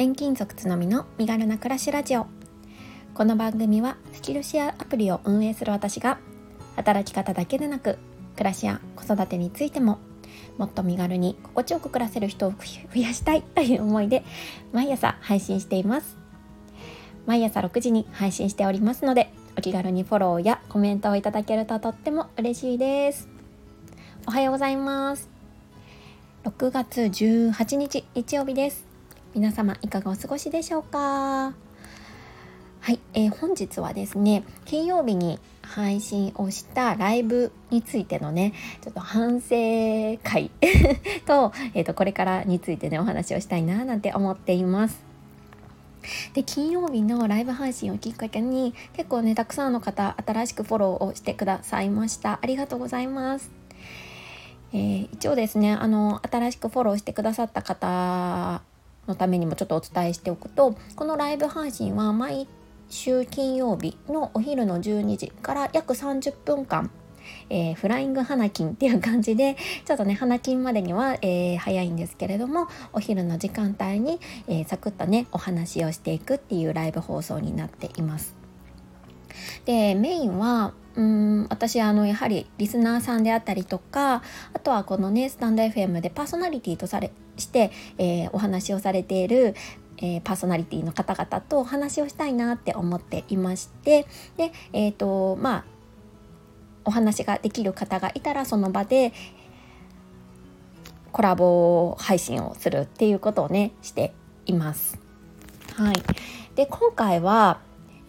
転勤族つのみの身軽な暮らしラジオ。この番組はスキルシェアアプリを運営する私が働き方だけでなく暮らしや子育てについてももっと身軽に心地よく暮らせる人を増やしたいという思いで毎朝配信しています。毎朝6時に配信しておりますのでお気軽にフォローやコメントをいただけるととっても嬉しいです。おはようございます。6月18日日曜日です。皆様いかがお過ごしでしょうか？はい、えー、本日はですね金曜日に配信をしたライブについてのねちょっと反省会 と,、えーとこれからについてねお話をしたいななんて思っています。で金曜日のライブ配信をきっかけに結構ねたくさんの方新しくフォローをしてくださいました。ありがとうございます。えー、一応ですねあの新しくフォローしてくださった方のためにもちょっとお伝えしておくとこのライブ配信は毎週金曜日のお昼の12時から約30分間えー、フライング花金っていう感じでちょっとね花金までには、えー、早いんですけれどもお昼の時間帯に、えー、サクッとねお話をしていくっていうライブ放送になっています。でメインはうん私あのやはりリスナーさんであったりとかあとはこのねスタンド FM でパーソナリティとされして、えー、お話をされているえー、パーソナリティの方々とお話をしたいなって思っていましてでえっ、ー、とまあお話ができる方がいたらその場でコラボ配信をするっていうことをねしています。はい、で今回は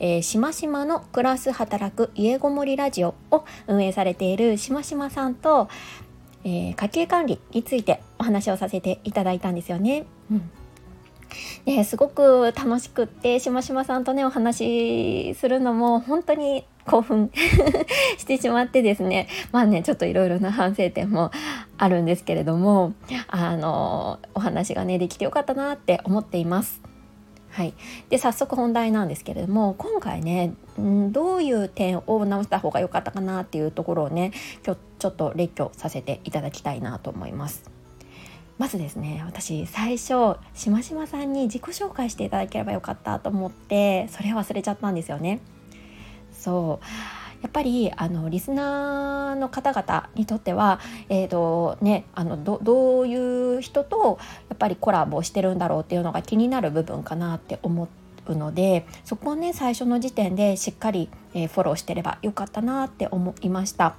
えー、しましまの暮らす働く家ごもりラジオを運営されているしましまさんと、えー、家計管理についてお話をさせていただいたんですよね。うんね、すごく楽しくってしましまさんとねお話しするのも本当に興奮 してしまってですねまあねちょっといろいろな反省点もあるんですけれどもあのお話がねできてよかったなって思っています。はい、で早速本題なんですけれども今回ね、ん、どういう点を直した方が良かったかなっていうところをね今日ちょっと列挙させていただきたいなと思います。まずですね私最初しましまさんに自己紹介していただければよかったと思ってそれ忘れちゃったんですよね。そうやっぱりあのリスナーの方々にとっては、えーとね、あのどういう人とやっぱりコラボしてるんだろうっていうのが気になる部分かなって思うのでそこをね最初の時点でしっかり、えー、フォローしてればよかったなって思いました。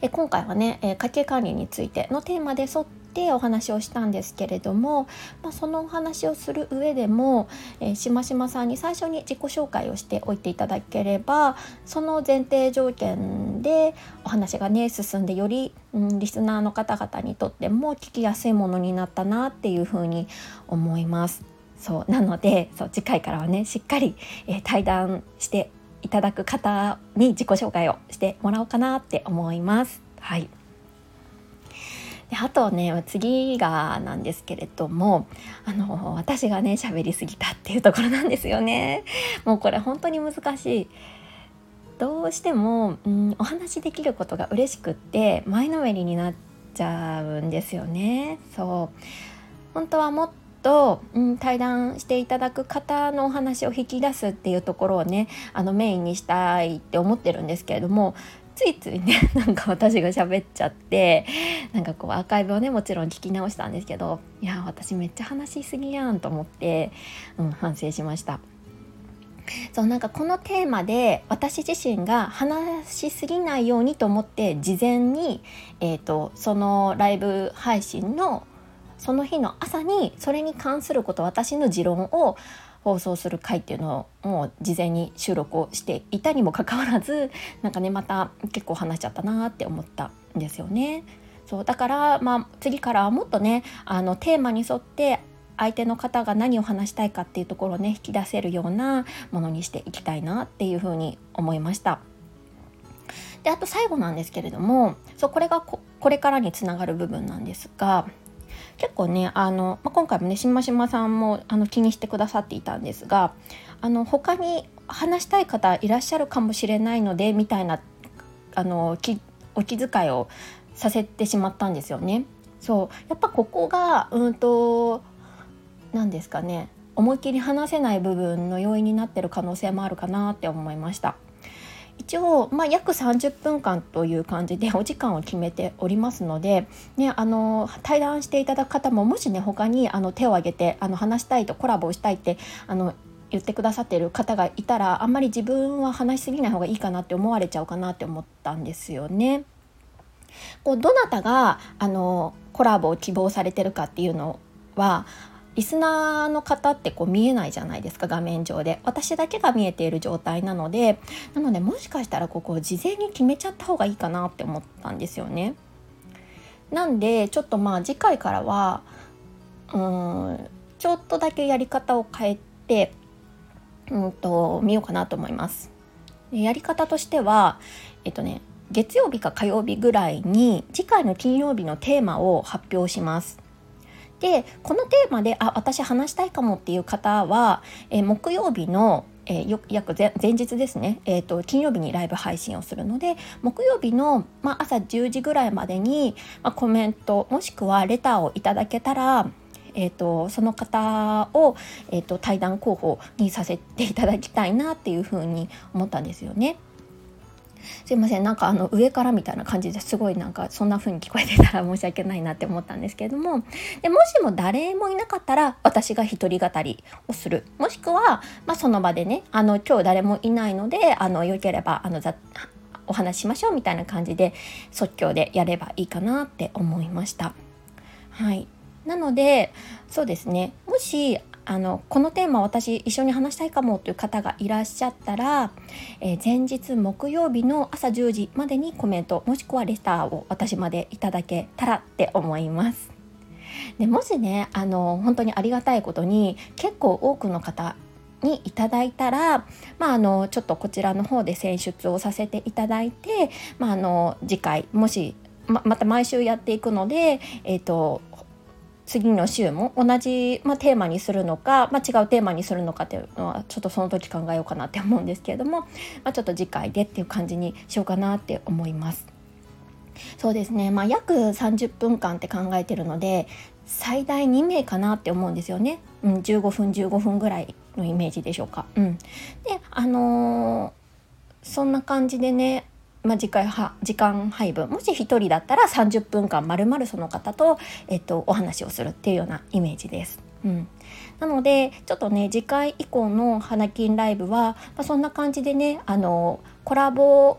え今回はね、え家計管理についてのテーマで沿ってお話をしたんですけれども、まあ、そのお話をする上でも、えー、しましまさんに最初に自己紹介をしておいていただければその前提条件でお話がね進んでより、うん、リスナーの方々にとっても聞きやすいものになったなっていうふうに思います。そうなのでそう次回からはねしっかり、えー、対談していただく方に自己紹介をしてもらおうかなって思います。はいであとね次がなんですけれどもあの私がね喋りすぎたっていうところなんですよね。もうこれ本当に難しい。どうしても、うん、お話しできることが嬉しくって前のめりになっちゃうんですよね。そう本当はもっと、うん、対談していただく方のお話を引き出すっていうところをねあのメインにしたいって思ってるんですけれどもついついね なんか私が喋っちゃってなんかこうアーカイブをねもちろん聞き直したんですけどいや私めっちゃ話しすぎやんと思って、うん、反省しました。そうなんかこのテーマで私自身が話しすぎないようにと思って事前に、えーと、そのライブ配信のその日の朝にそれに関すること私の持論を放送する回っていうのをもう事前に収録をしていたにもかかわらず なんかねまた結構話しちゃったなって思ったんですよね。そうだから、まあ、次からはもっとねあのテーマに沿って相手の方が何を話したいかっていうところをね引き出せるようなものにしていきたいなっていうふうに思いました。であと最後なんですけれどもそうこれがこれからにつながる部分なんですが結構ねあの、まあ、今回もねしましまさんもあの気にしてくださっていたんですがあの他に話したい方いらっしゃるかもしれないのでみたいなあのきお気遣いをさせてしまったんですよね。そうやっぱここがうんと何ですかね思いっきり話せない部分の要因になってる可能性もあるかなって思いました。一応、まあ、約30分間という感じでお時間を決めておりますので、ね、あの対談していただく方ももしね他にあの手を挙げてあの話したいとコラボをしたいってあの言ってくださってる方がいたらあんまり自分は話しすぎない方がいいかなって思われちゃうかなって思ったんですよね。こうどなたがあのコラボを希望されてるかっていうのはリスナーの方ってこう見えないじゃないですか画面上で私だけが見えている状態なのでなのでもしかしたらここを事前に決めちゃった方がいいかなって思ったんですよね。なんでちょっとまあ次回からはうんちょっとだけやり方を変えてうんと見ようかなと思います。やり方としてはえっとね月曜日か火曜日ぐらいに次回の金曜日のテーマを発表します。でこのテーマであ私話したいかもっていう方は、えー、木曜日のえー、約前日ですね、えーと、金曜日にライブ配信をするので木曜日の、まあ、朝10時ぐらいまでに、まあ、コメントもしくはレターをいただけたら、えーと、その方を、えーと対談候補にさせていただきたいなっていうふうに思ったんですよね。すいません。なんかあの上からみたいな感じですごいなんかそんな風に聞こえてたら申し訳ないなって思ったんですけれども。でもしも誰もいなかったら私が一人語りをする。もしくは、まあ、その場でねあの今日誰もいないのであのよければあのお話ししましょうみたいな感じで即興でやればいいかなって思いました。はい。なのでそうですね。もしあのこのテーマ私一緒に話したいかもという方がいらっしゃったら、えー、前日木曜日の朝10時までにコメントもしくはレターを私までいただけたらって思います。でもしねあの本当にありがたいことに結構多くの方にいただいたら、まあ、あのちょっとこちらの方で選出をさせていただいて、まあ、あの次回もしままた毎週やっていくので、えーと次の週も同じ、まあ、テーマにするのか、まあ、違うテーマにするのかっていうのはちょっとその時考えようかなって思うんですけれども、まあ、ちょっと次回でっていう感じにしようかなって思います。そうですね、まあ、約30分間って考えてるので最大2名かなって思うんですよね、うん、15分15分ぐらいのイメージでしょうか。うん、であのー、そんな感じでねまあ、時間時間配分もし1人だったら30分間まるまるその方と、えっと、お話をするっていうようなイメージです。うん、なのでちょっとね次回以降の花金ライブは、まあ、そんな感じでねあのコラボ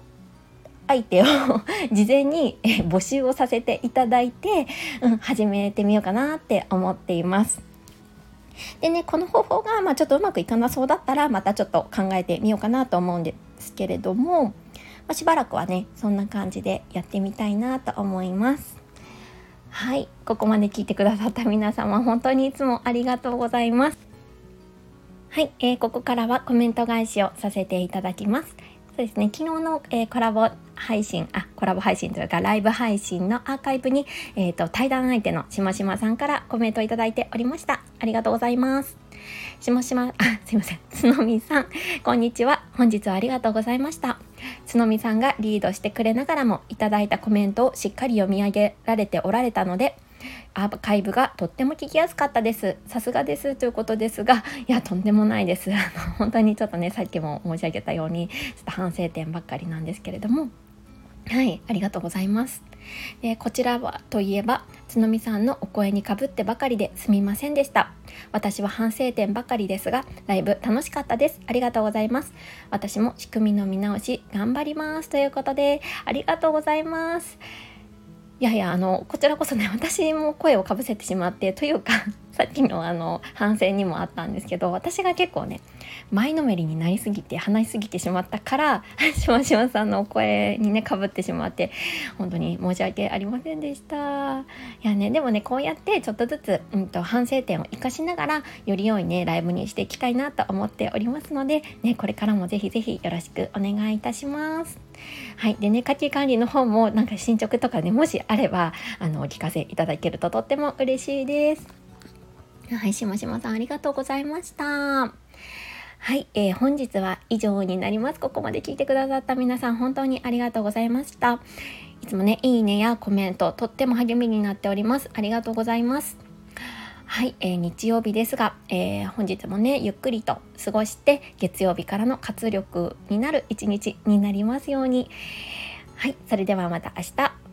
相手を 事前に募集をさせていただいて、うん、始めてみようかなって思っています。でねこの方法が、まあ、ちょっとうまくいかなそうだったらまたちょっと考えてみようかなと思うんですけれども、まあ、しばらくはねそんな感じでやってみたいなと思います。はい。ここまで聞いてくださった皆様本当にいつもありがとうございます。はい、えー、ここからはコメント返しをさせていただきます。そうですね。昨日の、えー、コラボ配信あコラボ配信というかライブ配信のアーカイブに、えーと、対談相手のしましまさんからコメントいただいておりました。ありがとうございます。しもしま、あ、すいません。つのみさん、こんにちは。本日はありがとうございました。つのみさんがリードしてくれながらも、いただいたコメントをしっかり読み上げられておられたので、アーカイブがとっても聞きやすかったです。さすがですということですが、いや、とんでもないです。あの本当にちょっとね、さっきも申し上げたように、ちょっと反省点ばっかりなんですけれども、はい、ありがとうございます。でこちらはといえば、つのみさんのお声にかぶってばかりですみませんでした。私は反省点ばかりですが、ライブ楽しかったです。ありがとうございます。私も仕組みの見直し頑張ります。ということで、ありがとうございます。いやいや、あの、こちらこそね、私も声をかぶせてしまって、というか、さっきのあの反省にもあったんですけど私が結構ね前のめりになりすぎて話しすぎてしまったからしましまさんのお声にねかぶってしまって本当に申し訳ありませんでしたいやねでもねこうやってちょっとずつ、うんと、反省点を生かしながらより良いねライブにしていきたいなと思っておりますので、ね、これからもぜひぜひよろしくお願いいたします。はい。でね、家計管理の方もなんか進捗とかね、もしあれば、あの、お聞かせいただけるととっても嬉しいです。はい、しましまさんありがとうございました。はい、えー、本日は以上になります。ここまで聞いてくださった皆さん本当にありがとうございました。いつもね、いいねやコメント、とっても励みになっております。ありがとうございます。はい、えー、日曜日ですが、えー、本日もねゆっくりと過ごして月曜日からの活力になる一日になりますように。はいそれではまた明日。